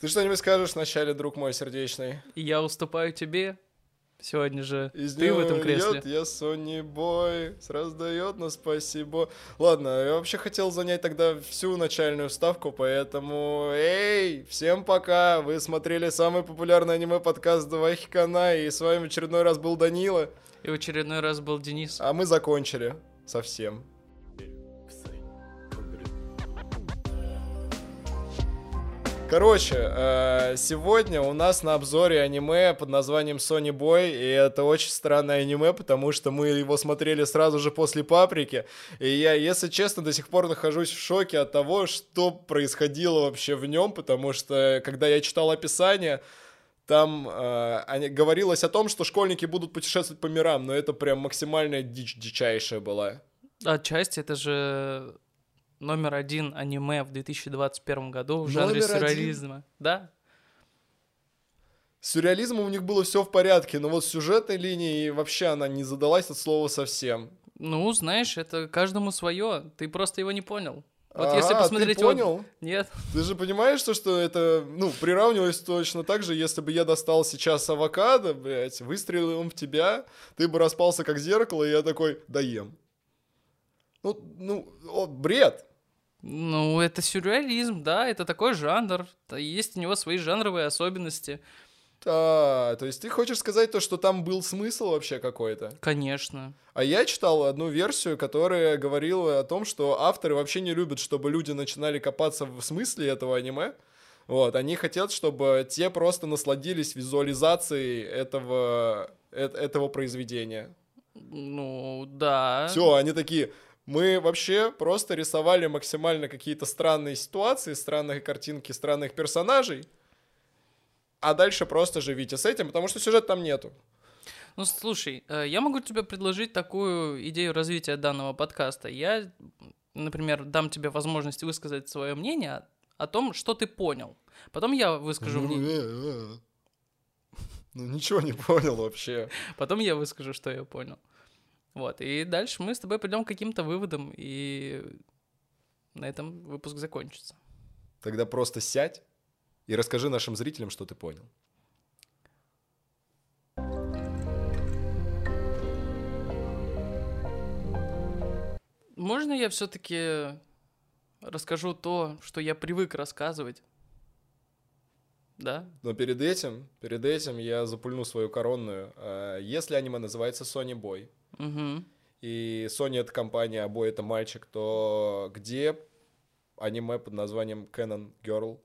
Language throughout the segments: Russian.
Ты что-нибудь скажешь вначале, друг мой сердечный? Я уступаю тебе. Сегодня же Из ты в этом кресле. льет я Сони Бой, раздает на спасибо. Ладно, я вообще хотел занять тогда всю начальную вставку, поэтому эй, всем пока, вы смотрели самый популярный аниме-подкаст Давай Хикана, и с вами в очередной раз был Данила, И в очередной раз был Денис. а мы закончили совсем. Короче, э, сегодня у нас на обзоре аниме под названием Sony Boy, и это очень странное аниме, потому что мы его смотрели сразу же после Паприки, и я, если честно, до сих пор нахожусь в шоке от того, что происходило вообще в нем, потому что, когда я читал описание, там э, говорилось о том, что школьники будут путешествовать по мирам, но это прям максимальная дичь дичайшая была. Отчасти это же номер один аниме в 2021 году в жанре Номер один? сюрреализма. Да? С сюрреализмом у них было все в порядке, но вот с сюжетной линией вообще она не задалась от слова совсем. Ну, знаешь, это каждому свое. Ты просто его не понял. Вот Ага, если ты посмотреть... вот- понял? Нет. Ты же понимаешь, что, что это, ну, приравнивалось точно так же, если бы я достал сейчас авокадо, блядь, выстрелил им в тебя, ты бы распался как зеркало, и я такой, доем. Ну, ну, о, бред. Ну, это сюрреализм, да, это такой жанр. Да, Есть у него свои жанровые особенности. А, то есть ты хочешь сказать то, что там был смысл вообще какой-то? Конечно. А я читал одну версию, которая говорила о том, что авторы вообще не любят, чтобы люди начинали копаться в смысле этого аниме. Вот, они хотят, чтобы те просто насладились визуализацией этого, э- этого произведения. Ну, да. Все, они такие, мы вообще просто рисовали максимально какие-то странные ситуации, странные картинки, странных персонажей, а дальше просто живите с этим, потому что сюжета там нету. Ну, слушай, э, я могу тебе предложить такую идею развития данного подкаста. Я, например, дам тебе возможность высказать свое мнение о том, что ты понял. Потом я выскажу мнение. э, Ну, ничего не понял вообще. Потом я выскажу, что я понял. Вот. И дальше мы с тобой придем к каким-то выводам, и на этом выпуск закончится. Тогда просто сядь и расскажи нашим зрителям, что ты понял. Можно я все-таки расскажу то, что я привык рассказывать? Да? Но перед этим, перед этим я запульну свою коронную. А, Если аниме называется Sony Boy, Угу. и Sony это компания, Boy это мальчик, то где аниме под названием Canon Girl?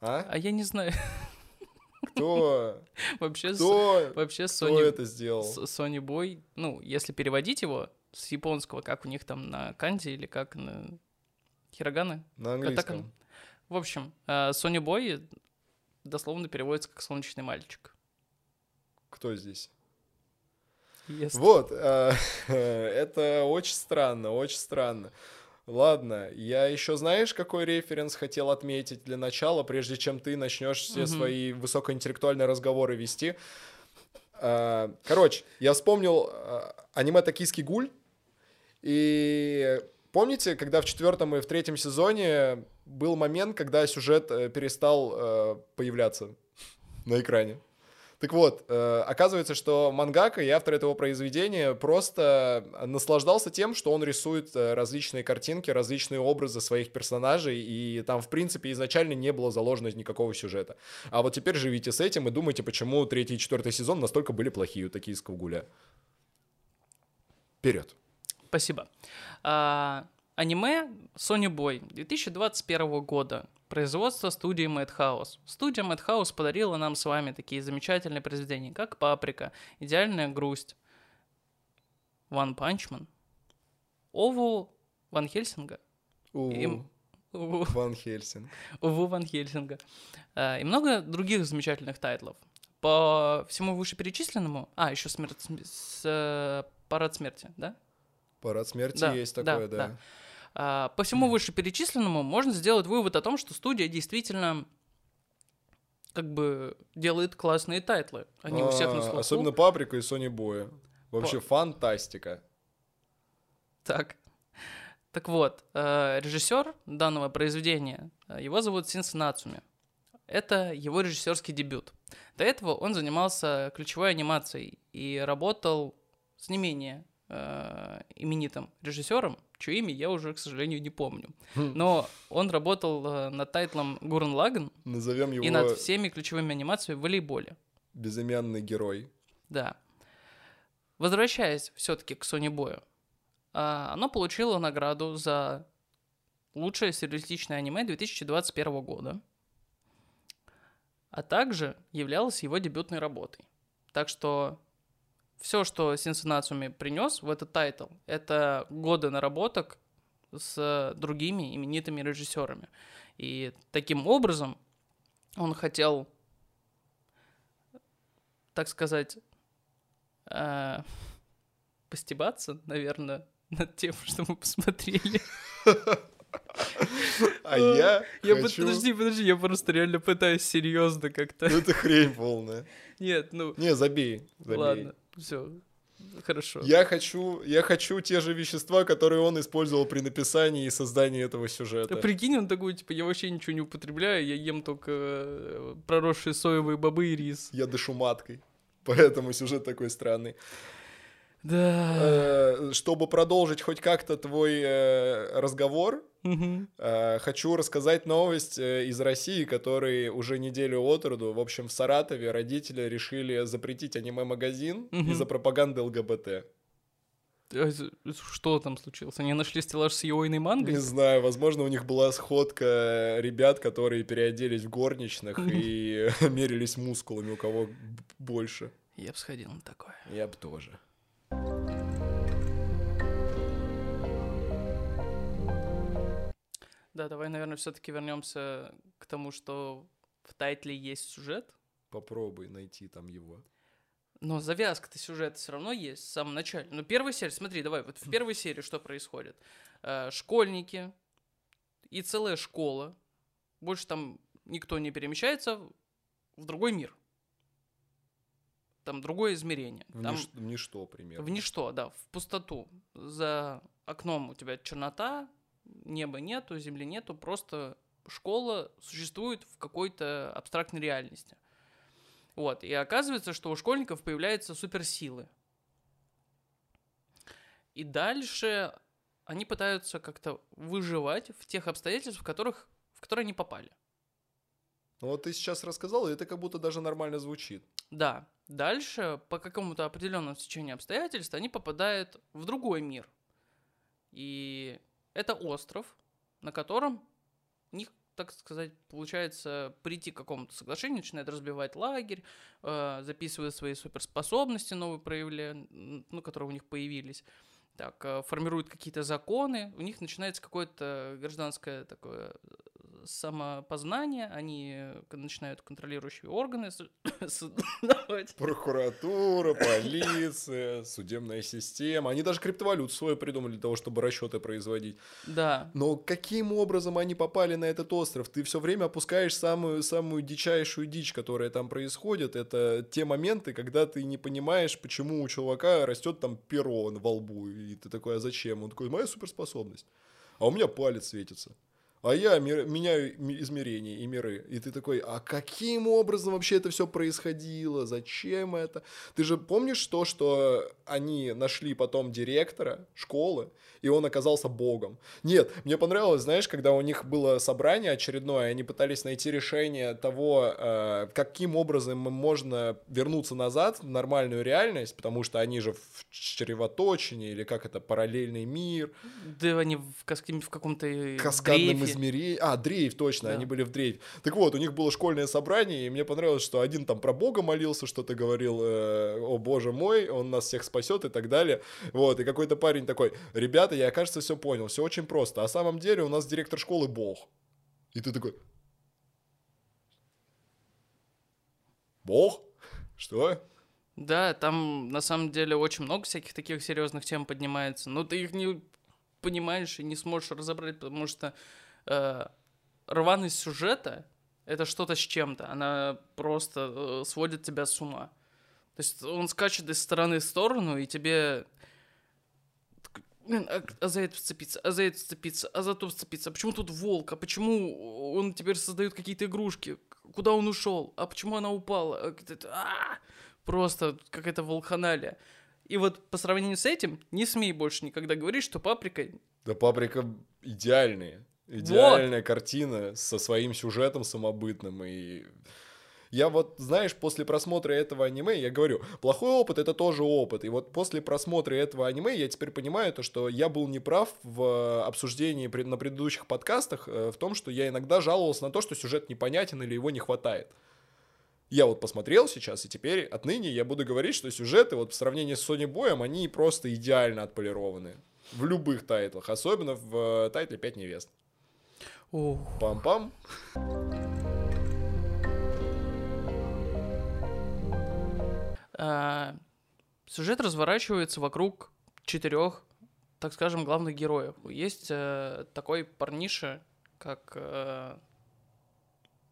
А? А я не знаю. Кто? Вообще, с- Кто? вообще Кто Sony, это сделал? с- Sony Boy, ну, если переводить его с японского, как у них там на канди или как на хироганы. На английском. В общем, э, Sony Boy дословно переводится как «солнечный мальчик». Кто здесь? Если- Вот, а, это очень странно, очень странно. Ладно, я еще знаешь, какой референс хотел отметить для начала, прежде чем ты начнешь все свои высокоинтеллектуальные разговоры вести. А, Короче, я вспомнил а, аниме «Токийский гуль», и помните, когда в четвертом и в третьем сезоне был момент, когда сюжет э, перестал э, появляться на экране? Так вот, э, оказывается, что мангака и автор этого произведения просто наслаждался тем, что он рисует э, различные картинки, различные образы своих персонажей, и там, в принципе, изначально не было заложено никакого сюжета. А вот теперь живите с этим и думайте, почему третий и четвертый сезон настолько были плохие у токийского гуля. Вперед. Спасибо. А, аниме Sonny Boy 2021 года. Производство студии Madhouse. Студия Madhouse подарила нам с вами такие замечательные произведения, как «Паприка», «Идеальная грусть», «One Punch Man», «Ову Ван Хеллсинга», У Им- «Ову Ван Хеллсинг. Ову Ван Хеллсинга. А, И много других замечательных тайтлов. По всему вышеперечисленному... А, еще смерть, см- с, э, «Парад смерти», да? Парад смерти Да, есть такое, да. да. По всему вышеперечисленному можно сделать вывод о том, что студия действительно как бы делает классные тайтлы. Они у всех на А, слуху. Особенно Паприка и Сонни Боя. Вообще фантастика. Так. Так вот, э, режиссер данного произведения, э, его зовут Синго Нацумэ. Это его режиссерский дебют. До этого он занимался ключевой анимацией и работал с не менее э, именитым режиссером, чье имя я уже, к сожалению, не помню. Хм. Но он работал э, над тайтлом Гурен Лаген Назовем его и над всеми ключевыми анимациями в волейболе. безымянный герой. Да. Возвращаясь все-таки к Sony Boy, а, оно получило награду за лучшее сюрреалистичное аниме 2021 года, а также являлось его дебютной работой. Так что все, что Синго Нацумэ принес в этот тайтл, это годы наработок с другими именитыми режиссерами. И таким образом он хотел, так сказать, э, постебаться, наверное, над тем, что мы посмотрели. А я Я хочу... подожди, подожди, я просто реально пытаюсь серьезно как-то. Ну, это хрень полная. Нет, ну Не, забей, забей. ладно, все, хорошо. Я хочу, я хочу те же вещества, которые он использовал при написании и создании этого сюжета. Да прикинь, он такой, типа, я вообще ничего не употребляю, я ем только э, проросшие соевые бобы и рис. Я дышу маткой. Поэтому сюжет такой странный. Да. Э, Чтобы продолжить хоть как-то твой э, разговор, Э, хочу рассказать новость э, из России, который уже неделю от роду. В общем, в Саратове родители решили запретить аниме-магазин из-за пропаганды ЛГБТ. З- Что там случилось? Они нашли стеллаж с йойной мангой? Не знаю, возможно, у них была сходка ребят, которые переоделись в горничных и мерились мускулами, у кого больше. Я бы сходил на такое. Я бы тоже. Да, давай, наверное, все-таки вернемся к тому, что в тайтле есть сюжет, Попробуй найти там его. но завязка-то сюжета все равно есть в самом начале. Ну, первая серия, смотри, давай, вот в первой серии что происходит? Э, школьники и целая школа, больше там никто не перемещается в другой мир. Там другое измерение. В, Там ниш- в ничто, примерно. в ничто, да, в пустоту. За окном у тебя чернота, неба нету, земли нету, просто школа существует в какой-то абстрактной реальности. Вот, и оказывается, что у школьников появляются суперсилы. И дальше они пытаются как-то выживать в тех обстоятельствах, в, которых, в которые они попали. Ну вот ты сейчас рассказал, и это как будто даже нормально звучит. Да, дальше по какому-то определенному течению обстоятельств они попадают в другой мир. И это остров, на котором них, так сказать, получается прийти к какому-то соглашению, начинают разбивать лагерь, э, записывают свои суперспособности новые проявляют, ну, которые у них появились. Так, э, формируют какие-то законы, у них начинается какое-то гражданское такое самопознание, они начинают контролирующие органы создавать. Прокуратура, полиция, судебная система. Они даже криптовалюту свою придумали для того, чтобы расчеты производить. Да, Но каким образом они попали на этот остров? Ты все время опускаешь самую, самую дичайшую дичь, которая там происходит. Это те моменты, когда ты не понимаешь, почему у чувака растет там перо во лбу. И ты такой, а зачем? Он такой, моя суперспособность. А у меня палец светится. А я мир- меняю измерения и миры. И ты такой, а каким образом вообще это все происходило? Зачем это? Ты же помнишь то, что они нашли потом директора школы, и он оказался богом? Нет, мне понравилось, знаешь, когда у них было собрание очередное, они пытались найти решение того, э, каким образом можно вернуться назад в нормальную реальность, потому что они же в чревоточине, или как это, параллельный мир, да они в, в каком-то каскадном измерении. А, дрейф, точно, Да. они были в дрейфе. Так вот, у них было школьное собрание, и мне понравилось, что один там про Бога молился, что-то говорил, э, о боже мой, он нас всех спасет и так далее. Вот, и какой-то парень такой, ребята, я, кажется, все понял, все очень просто. А самом деле у нас директор школы Бог. И ты такой, Бог? Что? Да, там на самом деле очень много всяких таких серьезных тем поднимается, но ты их не понимаешь и не сможешь разобрать, потому что э, рваность сюжета это что-то с чем-то, она просто э, сводит тебя с ума. То есть он скачет из стороны в сторону, и тебе такой, «Блин, а, а за это вцепиться, а за это вцепиться, а за то вцепиться. А почему тут волк? А почему он теперь создает какие-то игрушки? куда он ушел, а почему она упала, А а! просто какая-то волханалия. И вот по сравнению с этим, не смей больше никогда говорить, что паприка Да паприка идеальная. Идеальная картина со своим сюжетом самобытным. И я вот, знаешь, после просмотра этого аниме, я говорю, плохой опыт это тоже опыт. И вот после просмотра этого аниме я теперь понимаю то, что я был неправ в обсуждении пред- на предыдущих подкастах э, в том, что я иногда жаловался на то, что сюжет непонятен или его не хватает. Я вот посмотрел сейчас, и теперь отныне я буду говорить, что сюжеты вот в сравнении с Сони Боем, они просто идеально отполированы. В любых тайтлах, особенно в э, тайтле «Пять невест». Пам-пам. А, Сюжет разворачивается вокруг четырех, так скажем, главных героев. Есть э, такой парниша, как э,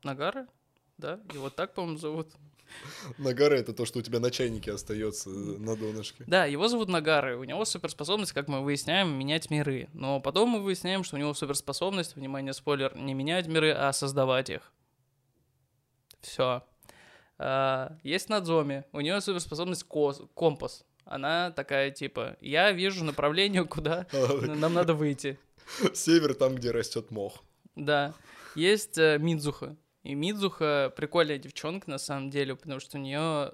Нагара, да? Его так, по-моему, зовут. Нагара — это то, что у тебя на чайнике остается на донышке. Да, его зовут Нагары. У него суперспособность, как мы выясняем, менять миры. Но потом мы выясняем, что у него суперспособность, внимание, спойлер, не менять миры, а создавать их. Все. есть Надзоми. У нее суперспособность компас. Она такая, типа, я вижу направление, куда нам надо выйти. Север там, где растет мох. Да. Есть э, Мидзуха. И Мидзуха прикольная девчонка, на самом деле, потому что у нее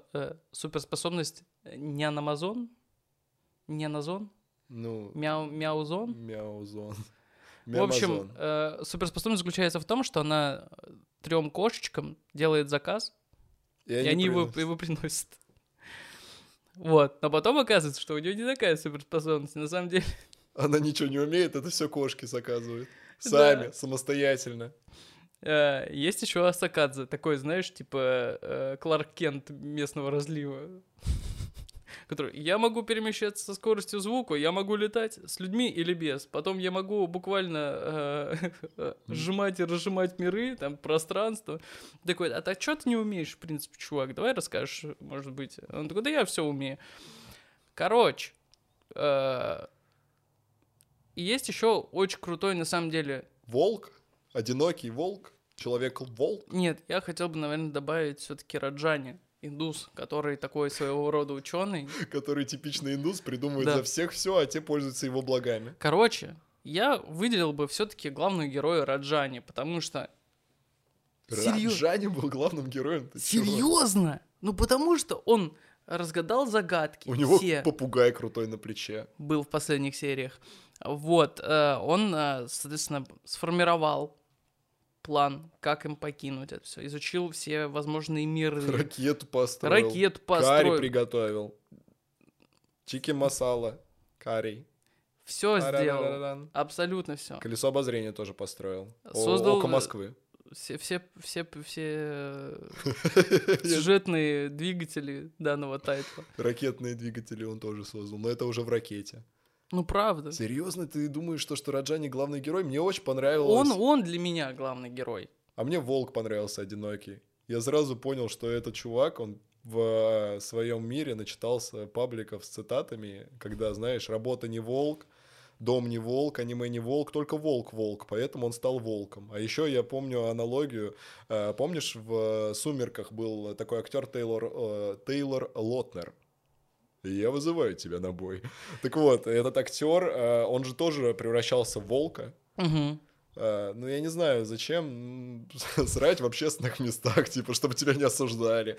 суперспособность э, не аномазон, не аназон, Ну, мяу, мяузон. мяузон. В общем, э, суперспособность заключается в том, что она трем кошечкам делает заказ, и, они его, приносят. его приносят. Вот. Но потом оказывается, что у нее не такая суперспособность. На самом деле, Она ничего не умеет, это все кошки заказывают. Да. Сами, самостоятельно. Э, Есть еще Асакадзе, такой, знаешь, типа э, Кларк Кент местного разлива. Который, я могу перемещаться со скоростью звука, я могу летать с людьми или без. Потом я могу буквально э, сжимать и разжимать миры, там, пространство. Такой, а так что ты не умеешь, в принципе, чувак? Давай расскажешь, может быть. Он такой, да я все умею. Короче, и есть еще очень крутой, на самом деле, Волк, одинокий волк, человек-волк. Нет, я хотел бы, наверное, добавить все-таки Раджани, индус, который такой своего рода ученый. который типичный индус, придумывает Да. за всех все, а те пользуются его благами. Короче, я выделил бы все-таки главного героя Раджани, потому что... Серьё- Раджани был главным героем. ты чего? Серьезно? Ну потому что он разгадал загадки. У него все. попугай крутой на плече. был в последних сериях. Вот, э, он, э, соответственно, сформировал план, как им покинуть это все. Изучил все возможные миры. Ракету построил. Ракету Карри построил. приготовил. Чики масала. Карри. Все сделал. Абсолютно все. Колесо обозрения тоже построил. Создал- Око Москвы. Все, все, все, все э, сюжетные двигатели данного тайтла. Ракетные двигатели он тоже создал, но это уже в ракете. Ну, правда. Серьезно, ты думаешь, что, что Раджани главный герой? Мне очень понравилось. Он, он для меня главный герой. А мне Волк понравился одинокий. Я сразу понял, что этот чувак, он в своем мире начитался пабликов с цитатами, когда, знаешь, работа не волк, дом не волк, аниме не волк, только волк волк, поэтому он стал волком. А еще я помню аналогию, э, помнишь, в «Сумерках» был такой актер Тейлор, э, Тейлор Лотнер, я вызываю тебя на бой. Так вот, этот актер, э, он же тоже превращался в волка. Э, Ну, я не знаю, зачем срать в общественных местах, типа, чтобы тебя не осуждали.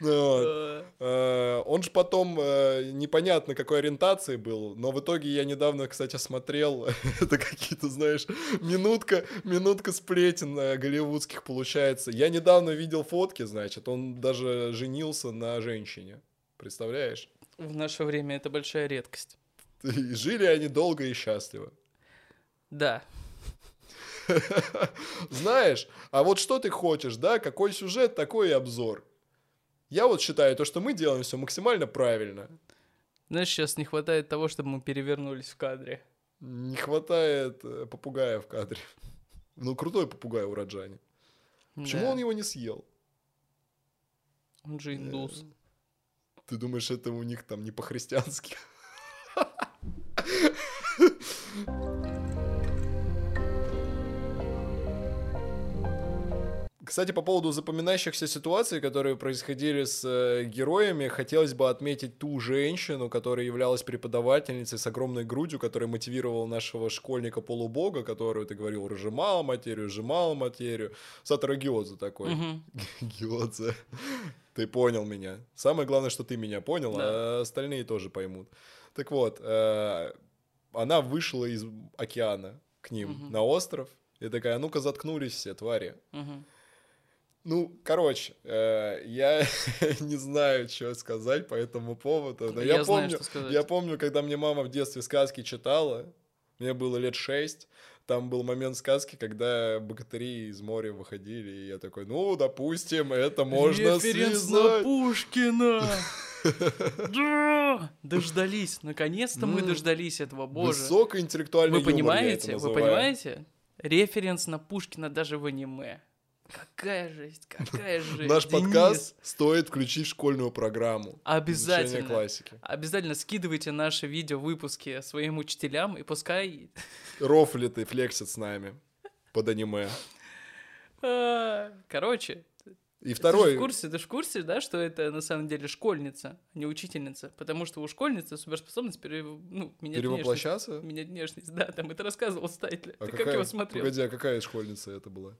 Ну, вот. Э, Он же потом непонятно какой ориентации был, но в итоге я недавно, кстати, смотрел, это какие-то, знаешь, минутка, минутка сплетен голливудских получается. Я недавно видел фотки, значит, он даже женился на женщине. Представляешь? В наше время это большая редкость. И жили они долго и счастливо. Да. Знаешь, а вот что ты хочешь, да? Какой сюжет, такой и обзор. Я вот считаю, то, что мы делаем все максимально правильно. Знаешь, сейчас не хватает того, чтобы мы перевернулись в кадре. Не хватает э, попугая в кадре. Ну, крутой попугай у Раджани. Почему Да. он его не съел? Он же индус. Ты думаешь, это у них там не по-христиански? Кстати, по поводу запоминающихся ситуаций, которые происходили с э, героями, хотелось бы отметить ту женщину, которая являлась преподавательницей с огромной грудью, которая мотивировала нашего школьника-полубога, которую ты говорил, разжимала материю, сжимала материю. Сатора Гиодзе такой. Мгм. Гиодзе. Ты понял меня. Самое главное, что ты меня понял, Да. а остальные тоже поймут. Так вот, э, она вышла из океана к ним Мгм. на остров и такая, «А ну-ка заткнулись все, твари. Мгм. Ну, короче, э, я не знаю, что сказать по этому поводу, но я, Я знаю, помню, я помню, когда мне мама в детстве сказки читала, мне было лет шесть, там был момент сказки, когда богатыри из моря выходили, и я такой, ну, допустим, это можно Референс на. Пушкина! Да! Дождались, наконец-то мы М, дождались этого, боже. Высокоинтеллектуальный Вы понимаете, вы понимаете? Референс на Пушкина даже в аниме. Какая жесть, какая жесть. Наш Денис, подкаст стоит включить в школьную программу. Обязательно. классики. Обязательно скидывайте наши видео-выпуски своим учителям, и пускай... Рофлит и флексит с нами под аниме. А, Короче, И ты второй... же в курсе, ты же в курсе, да, что это на самом деле школьница, а не учительница? Потому что у школьницы суперспособность пере... ну, менять Перевоплощаться? внешность. Менять внешность, да, там это рассказывал Стайтля. А Ты какая... как его смотрел? Погоди, а какая школьница это была?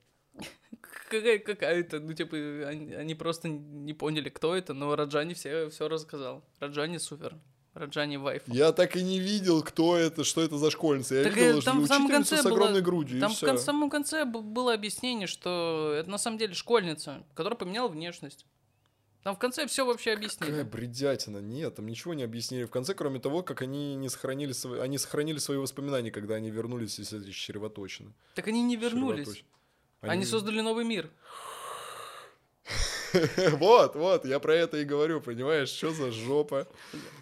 Какая, какая-то, ну, типа, они, они просто не поняли, кто это, но Раджани все, все рассказал. Раджани супер. Раджани вайф. Я так и не видел, кто это, что это за школьница. Я Так, видел э, там что в самом учительницу с огромной было- грудью, Там в кон- самом конце было объяснение, что это на самом деле школьница, которая поменяла внешность. Там в конце все вообще объяснили. Какая бредятина. Нет, там ничего не объяснили. В конце, кроме того, как они не сохранили свои... Они сохранили свои воспоминания, когда они вернулись из этой червоточины. Так они не вернулись. Червоточ- Они... создали новый мир. Вот, вот, я про это и говорю, понимаешь, что за жопа.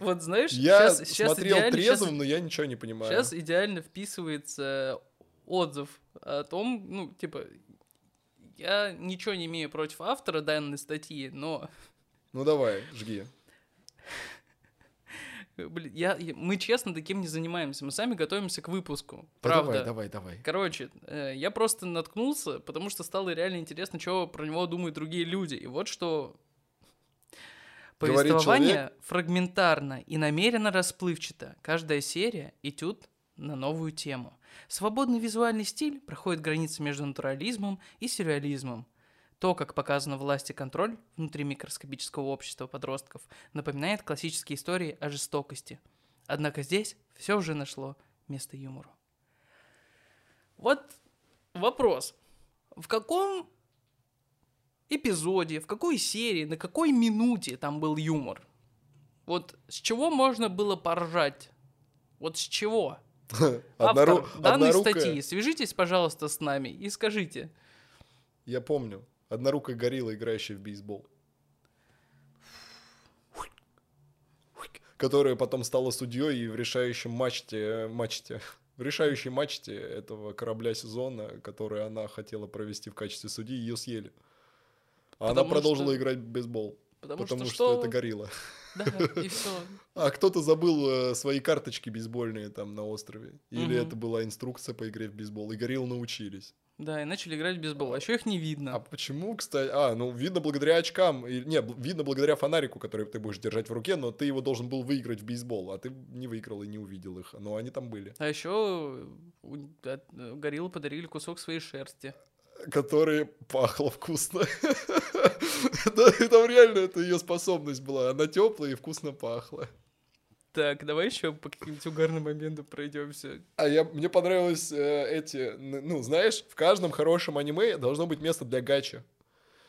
Вот знаешь, Я сейчас, сейчас смотрел идеально, трезвым, щас- но я ничего не понимаю. Сейчас идеально вписывается отзыв о том, ну, типа, я ничего не имею против автора данной статьи, но, Ну давай, жги. Блин, я, мы честно таким не занимаемся, мы сами готовимся к выпуску, Да правда. давай, давай, давай. Короче, э, я просто наткнулся, потому что стало реально интересно, что про него думают другие люди. И вот что повествование фрагментарно и намеренно расплывчато. Каждая серия — этюд на новую тему. Свободный визуальный стиль проходит границы между натурализмом и сюрреализмом. То, как показано власть и контроль внутри микроскопического общества подростков, напоминает классические истории о жестокости. Однако здесь все уже нашло место юмору. Вот вопрос. В каком эпизоде, в какой серии, на какой минуте там был юмор? Вот с чего можно было поржать? Вот с чего? Автор данной статьи, свяжитесь, пожалуйста, с нами и скажите. Я помню. Однорукая горилла, играющая в бейсбол. Которая потом стала судьей и в решающем матче, матче, в решающей матче этого корабля сезона, который она хотела провести в качестве судьи, ее съели. А она Потому продолжила что- играть в бейсбол. Потому, Потому, что, что, что... это горилла. Да, и все. А кто-то забыл э, свои карточки бейсбольные там на острове. Или Мгм. это была инструкция по игре в бейсбол. И гориллы научились. Да, и начали играть в бейсбол. А еще их не видно. А почему, кстати... А, ну, видно благодаря очкам. И- Не, видно благодаря фонарику, который ты будешь держать в руке, но ты его должен был выиграть в бейсбол, а ты не выиграл и не увидел их. Но они там были. А еще гориллы подарили кусок своей шерсти. Которые пахло вкусно. Да, там реально это ее способность была. Она теплая и вкусно пахла. Так, давай еще по каким-нибудь угарным моментам пройдемся. А я, мне понравилось э, эти, ну, знаешь, в каждом хорошем аниме должно быть место для гачи.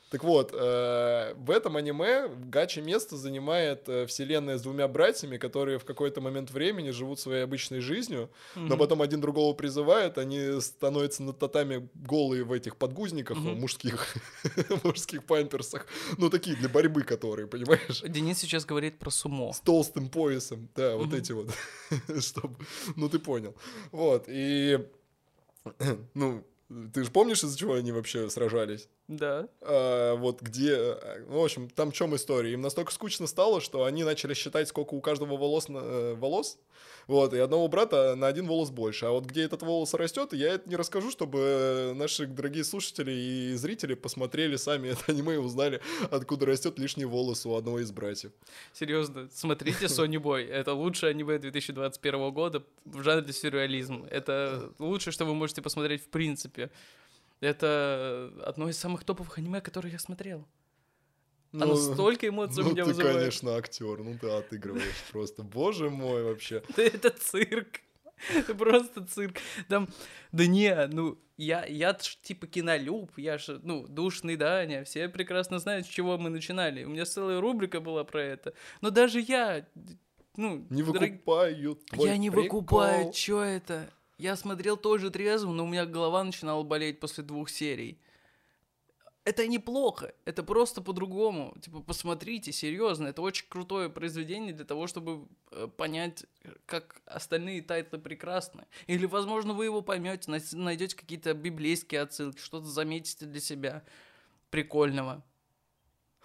Так вот, э, в этом аниме гачи место занимает э, вселенная с двумя братьями, которые в какой-то момент времени живут своей обычной жизнью, но потом один другого призывает, они становятся на татами голые в этих подгузниках Мгм. мужских, мужских памперсах, ну, такие для борьбы которые, понимаешь? Денис сейчас говорит про сумо. с толстым поясом, да, вот эти вот, чтобы, ну ты понял, вот, и, ну, Ты же помнишь, из-за чего они вообще сражались? Да. А, вот где... э, В общем, там в чем история? Им настолько скучно стало, что они начали считать, сколько у каждого волос, на- э, волос. Вот, и одного брата на один волос больше. А вот где этот волос растет, я это не расскажу, чтобы э, наши дорогие слушатели и зрители посмотрели сами это аниме и узнали, откуда растет лишний волос у одного из братьев. Серьезно, смотрите Sony Boy. Это лучшее аниме 2021 года в жанре сюрреализм. Это лучшее, что вы можете посмотреть в принципе. Это одно из самых топовых аниме, которые я смотрел. Оно столько эмоций у ну меня ты, вызывает. конечно, актер, ну ты отыгрываешь просто. Боже мой, вообще. Да это цирк. Это просто цирк. Там, да не, ну, я, я типа кинолюб, я же, ну, душный Даня, все прекрасно знают, с чего мы начинали. У меня целая рубрика была про это. Но даже я, ну, Не дорог- выкупают твой Я не прикол. выкупаю, чё это? Я смотрел тоже трезвым, но у меня голова начинала болеть после двух серий. Это неплохо, это просто по-другому. Типа, посмотрите, серьезно, это очень крутое произведение для того, чтобы э, понять, как остальные тайтлы прекрасны. Или, возможно, вы его поймете, найдете какие-то библейские отсылки, что-то заметите для себя прикольного.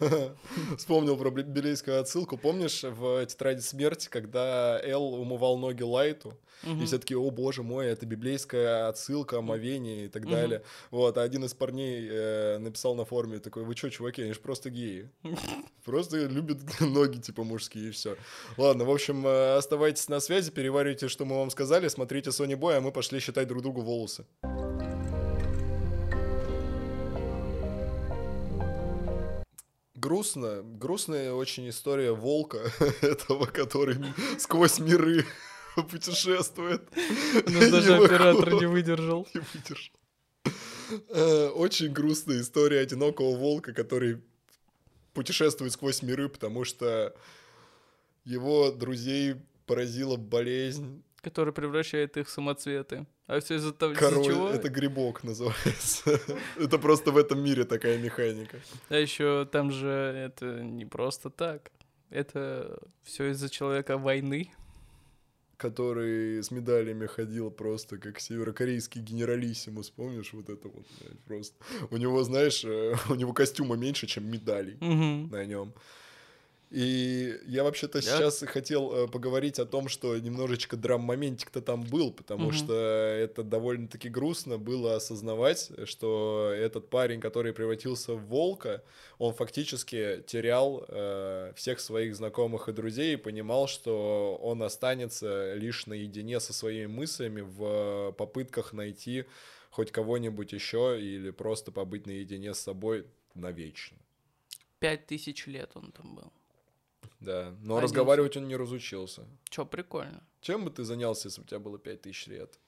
Вспомнил про библейскую отсылку. Помнишь в «Тетради смерти», когда Эл умывал ноги Лайту? И все такие о боже мой, это библейская отсылка, омовение и так далее. Вот, а один из парней э, написал на форуме такой, вы чё, чуваки, они же просто геи. Просто любят ноги, типа, мужские, и все. Ладно, в общем, э, оставайтесь на связи, переваривайте, что мы вам сказали, смотрите Sony Boy, а мы пошли считать друг другу волосы. Грустно, грустная очень история волка, этого, который сквозь миры путешествует. Но даже оператор не выдержал. Не выдержал. Э, Очень грустная история одинокого волка, который путешествует сквозь миры, потому что его друзей поразила болезнь. Который превращает их в самоцветы. А все из-за того, из-за Король, чего? это грибок называется. Это просто в этом мире такая механика. А еще там же это не просто так. Это все из-за человека войны. Который с медалями ходил просто как северокорейский генералиссимус, помнишь вот это вот, блядь, просто. У него, знаешь, э, у него костюма меньше, чем медалей. На нем. И я вообще-то Я- сейчас хотел э, поговорить о том, что немножечко драм-моментик-то там был, потому Мгм. что это довольно-таки грустно было осознавать, что этот парень, который превратился в волка, он фактически терял э, всех своих знакомых и друзей и понимал, что он останется лишь наедине со своими мыслями в попытках найти хоть кого-нибудь еще или просто побыть наедине с собой навечно. Пять тысяч лет он там был. Да, но Один. разговаривать он не разучился. Че, прикольно. Чем бы ты занялся, если бы у тебя было 5000 лет?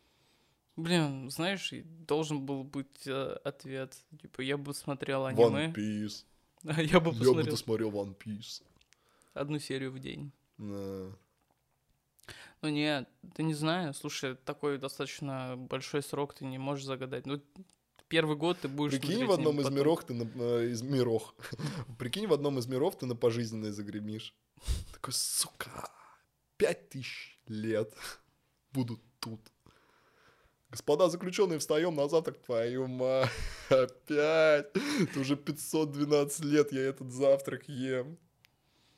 Блин, знаешь, должен был быть э, ответ. Типа, я бы смотрел One аниме. Piece. а Я бы Я бы посмотрел досмотрел One Piece. одну серию в день. Да. Ну нет, ты не знаю. Слушай, такой достаточно большой срок ты не можешь загадать. Ну, первый год ты будешь Прикинь, в одном аниме, из потом- миров ты на... э, из миров. Прикинь, в одном из миров ты на пожизненное загремишь. Такой, сука, 5000 лет буду тут. Господа заключенные, встаем на завтрак, твою мать, опять. Это уже 512 лет я этот завтрак ем.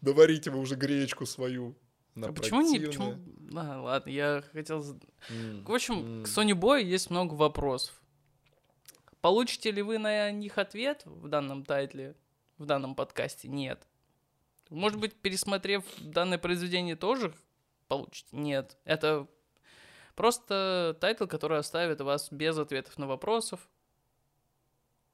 Доварите вы уже гречку свою. А почему не? Почему? А, ладно, я хотел... М, В общем, м. к Sonny Boy есть много вопросов. Получите ли вы на них ответ в данном тайтле, в данном подкасте? Нет. Может быть, пересмотрев данное произведение, тоже получите? Нет. Это просто тайтл, который оставит вас без ответов на вопросов.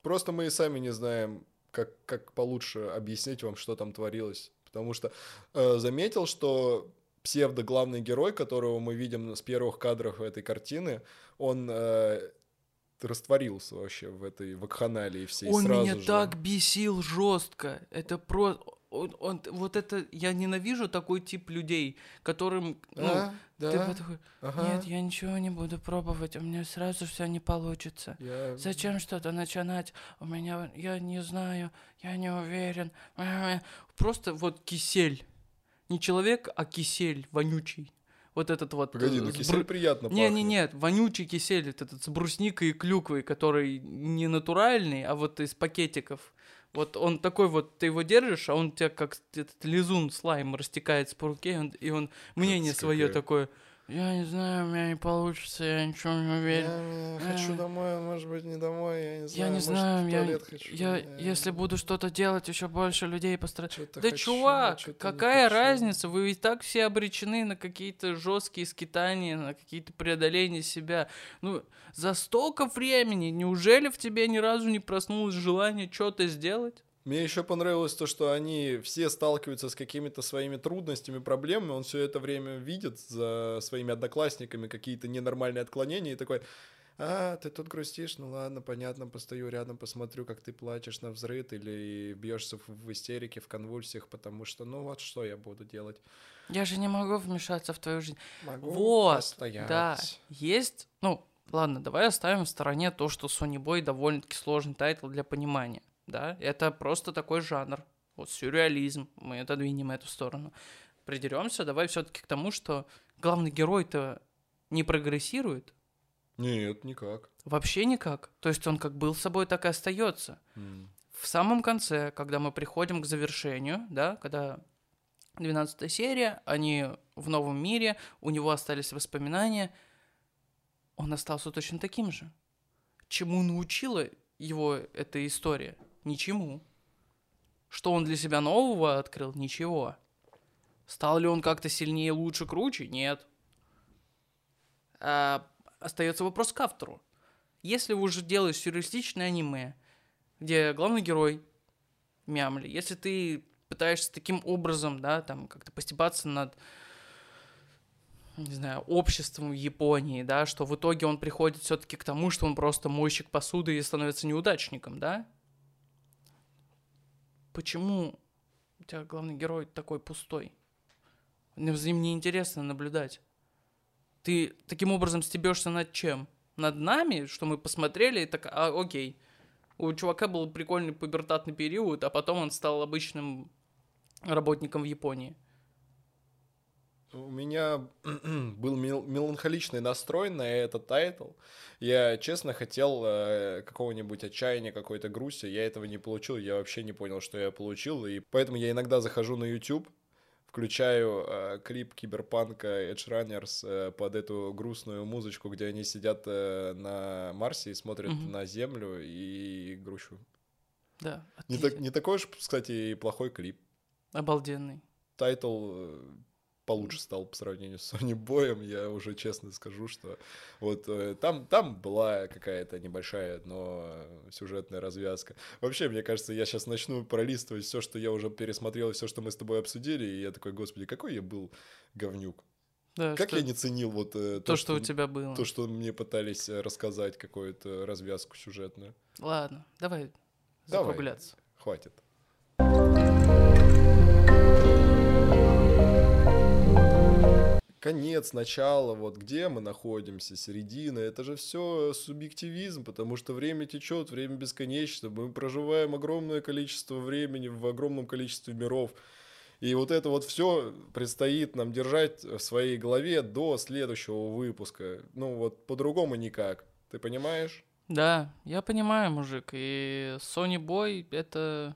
Просто мы и сами не знаем, как, как получше объяснить вам, что там творилось. Потому что э, заметил, что псевдо главный герой, которого мы видим с первых кадров этой картины, он э, растворился вообще в этой вакханалии всей Он сразу меня же. так бесил жестко. Это про... Он, он- вот это... Я ненавижу такой тип людей, которым... Ну, А, ты да, вот такой, ага, Нет, я ничего не буду пробовать, у меня сразу все не получится. я- Зачем что-то начинать? У меня, я не знаю, я не уверен. Просто вот кисель. Не человек, а кисель вонючий. Вот этот вот... Погоди, ну э, кисель бру- приятно Не, пахнет. не, нет, вонючий кисель, этот с брусникой и клюквой, который не натуральный, а вот из пакетиков. Вот он такой вот, ты его держишь, а он у тебя как этот лизун слайм растекается по руке, и он, и он мнение свое какая. такое. Я не знаю, у меня не получится, я ничего не уверен. Я, Э, хочу домой, может быть, не домой, я не знаю. Я не может, знаю, я, хочу. я, э, если буду что-то делать, еще больше людей пострадает. Да, хочу, чувак, какая разница? Вы и так все обречены на какие-то жесткие скитания, на какие-то преодоления себя. Ну, за столько времени, неужели в тебе ни разу не проснулось желание что-то сделать? Мне еще понравилось то, что они все сталкиваются с какими-то своими трудностями, проблемами. Он все это время видит за своими одноклассниками какие-то ненормальные отклонения и такой, а, ты тут грустишь, ну ладно, понятно, постою рядом, посмотрю, как ты плачешь на взрыв или бьешься в, истерике, в конвульсиях, потому что, ну вот что я буду делать? Я же не могу вмешаться в твою жизнь. Могу Вот, постоять. Да, есть, ну, ладно, давай оставим в стороне то, что Sonny Boy довольно-таки сложный тайтл для понимания, да, это просто такой жанр, вот сюрреализм, мы отодвинем эту сторону. Придеремся, давай все-таки к тому, что главный герой-то не прогрессирует, Нет, никак. вообще никак, то есть он как был собой, так и остается. М. В самом конце, когда мы приходим к завершению, да, когда 12 серия, они в новом мире, у него остались воспоминания, он остался точно таким же. Чему научила его эта история? Ничему. Что он для себя нового открыл? Ничего. Стал ли он как-то сильнее, лучше, круче? Нет. А, остается вопрос к автору. Если вы уже делаешь сюрреалистичное аниме, где главный герой мямли, если ты пытаешься таким образом, да, там как-то постебаться над не знаю, обществом в Японии, да, что в итоге он приходит все-таки к тому, что он просто мойщик посуды и становится неудачником, да? Почему у тебя главный герой такой пустой? За ним неинтересно наблюдать. Ты таким образом стебешься над чем? Над нами, что мы посмотрели, и так, а, окей. У чувака был прикольный пубертатный период, а потом он стал обычным работником в Японии. У меня был мел- меланхоличный настрой на этот тайтл. Я, честно, хотел э, какого-нибудь отчаяния, какой-то грусти. Я этого не получил. Я вообще не понял, что я получил. И поэтому я иногда захожу на YouTube, включаю э, клип киберпанка Edgerunners э, под эту грустную музычку, где они сидят э, на Марсе и смотрят Мгм. на Землю и грущу. Да, Не, так, не такой уж, кстати, и плохой клип. обалденный. тайтл э, получше стал по сравнению с Sonny Boy ем, я уже честно скажу, что вот э, там, там была какая-то небольшая, но сюжетная развязка. Вообще, мне кажется, я сейчас начну пролистывать все, что я уже пересмотрел, все, что мы с тобой обсудили, и я такой, господи, какой я был говнюк. Да, Как что- я не ценил вот э, то, что у тебя было. то, что мне пытались э, рассказать, какую-то развязку сюжетную. Ладно, давай Давай. закругляться. Хватит. Конец, начало, вот где мы находимся, середина, это же все субъективизм, потому что время течет, время бесконечно, мы проживаем огромное количество времени в огромном количестве миров. И вот это вот все предстоит нам держать в своей голове до следующего выпуска. Ну вот по-другому никак. Ты понимаешь? Да, я понимаю, мужик. И Sony Boy — это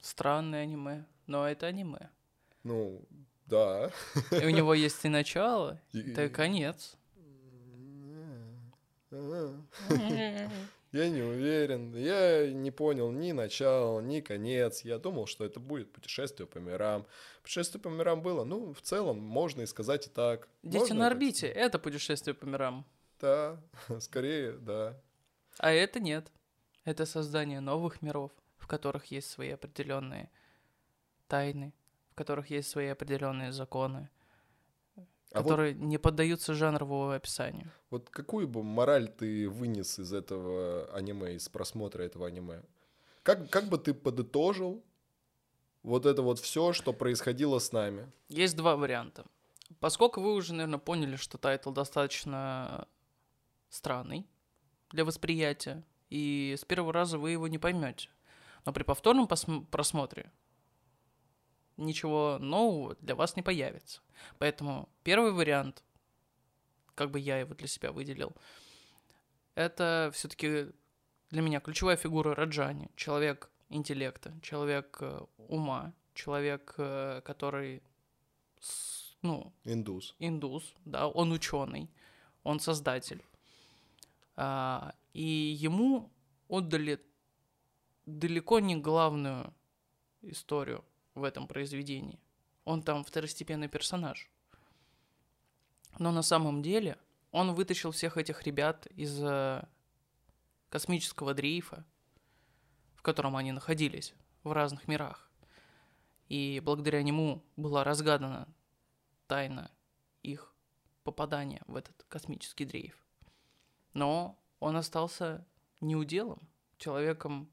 странное аниме, но это аниме. Ну, да. И у него есть и начало, И- и конец. Я не уверен. Я не понял ни начало, ни конец. Я думал, что это будет путешествие по мирам. Путешествие по мирам было, ну, в целом, можно и сказать и так. Дети Можно на орбите — это путешествие по мирам. Да, скорее, да. А это нет. Это создание новых миров, в которых есть свои определенные тайны, в которых есть свои определенные законы, А вот, которые не поддаются жанровому описанию. вот какую бы мораль ты вынес из этого аниме, из просмотра этого аниме? Как, как бы ты подытожил вот это вот все, что происходило с нами? Есть два варианта. Поскольку вы уже, наверное, поняли, что тайтл достаточно странный для восприятия, и с первого раза вы его не поймете. Но при повторном просмотре ничего нового для вас не появится. Поэтому первый вариант, как бы я его для себя выделил, это все-таки для меня ключевая фигура Раджани, человек интеллекта, человек э, ума, человек, э, который, ну... Индус. Индус, да, он ученый, он создатель. А, и ему отдали далеко не главную историю в этом произведении. Он там второстепенный персонаж. Но на самом деле он вытащил всех этих ребят из э, космического дрейфа, в котором они находились в разных мирах. И благодаря нему была разгадана тайна их попадания в этот космический дрейф. Но он остался неуделом, человеком,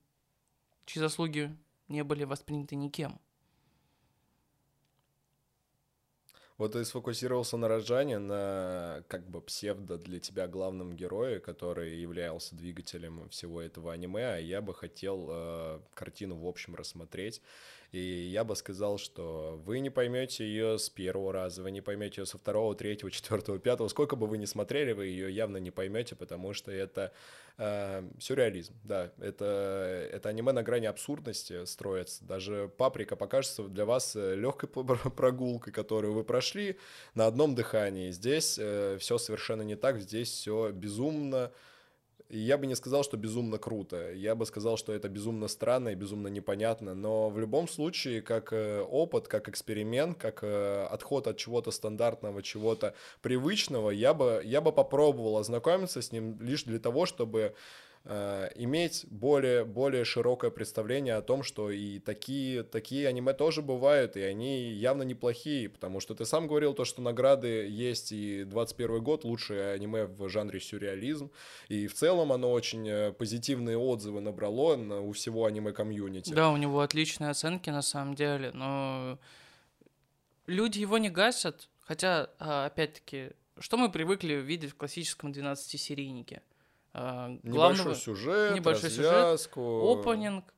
чьи заслуги не были восприняты никем. Вот ты сфокусировался на Раджане, на как бы псевдо для тебя главном герое, который являлся двигателем всего этого аниме, а я бы хотел э, картину в общем рассмотреть. И я бы сказал, что вы не поймете ее с первого раза, вы не поймете ее со второго, третьего, четвертого, пятого. Сколько бы вы ни смотрели, вы ее явно не поймете, потому что это э, сюрреализм. Да, это, это аниме на грани абсурдности строится. Даже паприка покажется для вас э, легкой прогулкой, которую вы прошли на одном дыхании. Здесь э, все совершенно не так, здесь все безумно я бы не сказал, что безумно круто. Я бы сказал, что это безумно странно и безумно непонятно. Но в любом случае, как э, опыт, как эксперимент, как э, отход от чего-то стандартного, чего-то привычного, я бы, я бы попробовал ознакомиться с ним лишь для того, чтобы Э, иметь более, более широкое представление о том, что и такие, такие аниме тоже бывают, и они явно неплохие, потому что ты сам говорил то, что награды есть, и 21 год лучшее аниме в жанре сюрреализм, и в целом оно очень э, позитивные отзывы набрало у всего аниме-комьюнити. Да, у него отличные оценки на самом деле, но люди его не гасят, хотя, а, опять-таки, что мы привыкли видеть в классическом 12-серийнике? А, главного, небольшой сюжет, небольшой развязку. сюжет, опенинг,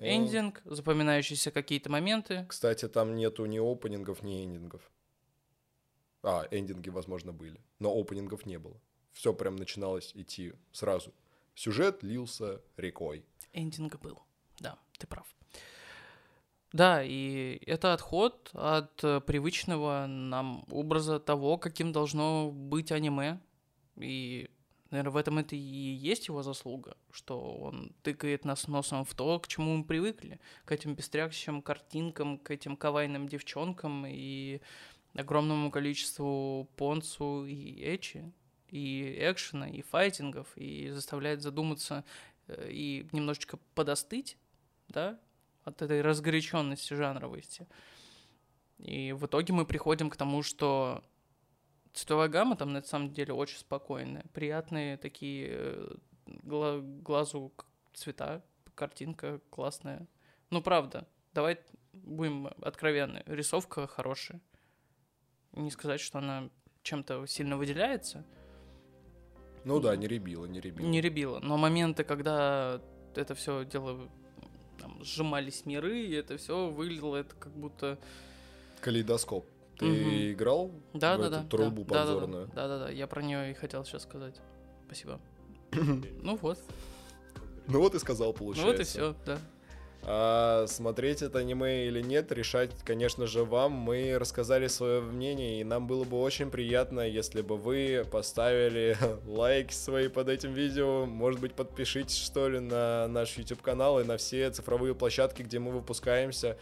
эндинг, запоминающиеся какие-то моменты. Кстати, там нету ни опенингов, ни эндингов. А, эндинги, возможно, были, но опенингов не было. Все прям начиналось идти сразу. Сюжет лился рекой. Эндинг был, да, ты прав. Да, и это отход от привычного нам образа того, каким должно быть аниме. И Наверное, в этом это и есть его заслуга, что он тыкает нас носом в то, к чему мы привыкли, к этим пестрящим картинкам, к этим кавайным девчонкам и огромному количеству понсу и эчи, и экшена, и файтингов, и заставляет задуматься э, и немножечко подостыть, да, от этой разгоряченности жанровости. И в итоге мы приходим к тому, что цветовая гамма там на самом деле очень спокойная. Приятные такие э, гла- глазу цвета, картинка классная. Ну, правда, давай будем откровенны. Рисовка хорошая. Не сказать, что она чем-то сильно выделяется. Ну да, не ребила, не ребила. Не ребила. Но моменты, когда это все дело там, сжимались миры, и это все выглядело это как будто... Калейдоскоп. Ты угу. играл да, в да, эту да, трубу да, подзорную? Да, да, да, я про нее и хотел сейчас сказать. Спасибо. ну вот. Ну вот и сказал, получается. Ну вот и все, да. А смотреть это аниме или нет, решать, конечно же, вам. Мы рассказали свое мнение, и нам было бы очень приятно, если бы вы поставили лайк свои под этим видео. Может быть, подпишитесь, что ли, на наш YouTube канал и на все цифровые площадки, где мы выпускаемся.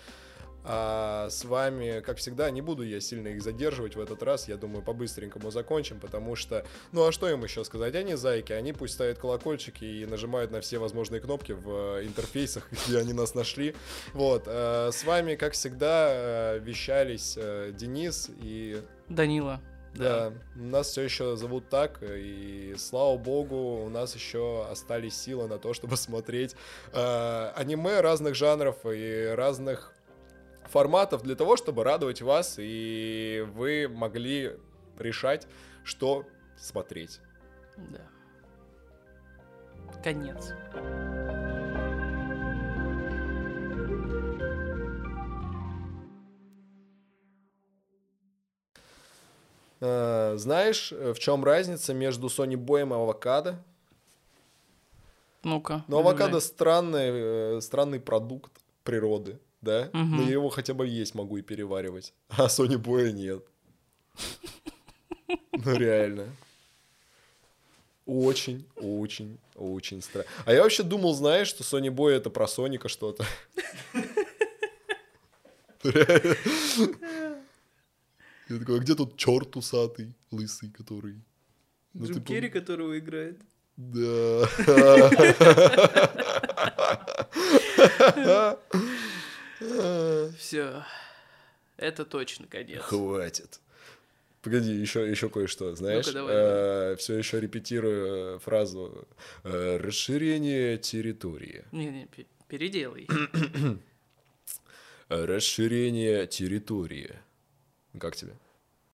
А с вами, как всегда, не буду я сильно их задерживать в этот раз. Я думаю, по-быстренькому закончим, потому что, ну а что им еще сказать? Они зайки, они пусть ставят колокольчики и нажимают на все возможные кнопки в э, интерфейсах, где они нас нашли. Вот. А с вами, как всегда, э, вещались Денис и... Данила. Да. да, нас все еще зовут так, и слава богу, у нас еще остались силы на то, чтобы смотреть э, аниме разных жанров и разных форматов для того, чтобы радовать вас, и вы могли решать, что смотреть. Да. Конец. Э, знаешь, в чем разница между Sony Boy и авокадо? Ну-ка. Ну, авокадо странный, э, странный продукт природы да? Мгм. Но я его хотя бы есть могу и переваривать. А Sony Боя нет. Ну, реально. Очень, очень, очень странно. А я вообще думал, знаешь, что Sony Boy это про Соника что-то. Я такой, а где тут черт усатый, лысый, который... Ну, Джим пом- Керри, которого играет. Да. Все. Это точно конец. Хватит. Погоди, еще, еще кое-что, знаешь? Ну-ка, давай, все еще репетирую э, фразу э, расширение территории. Не-не, пе- переделай. Расширение территории. Как тебе?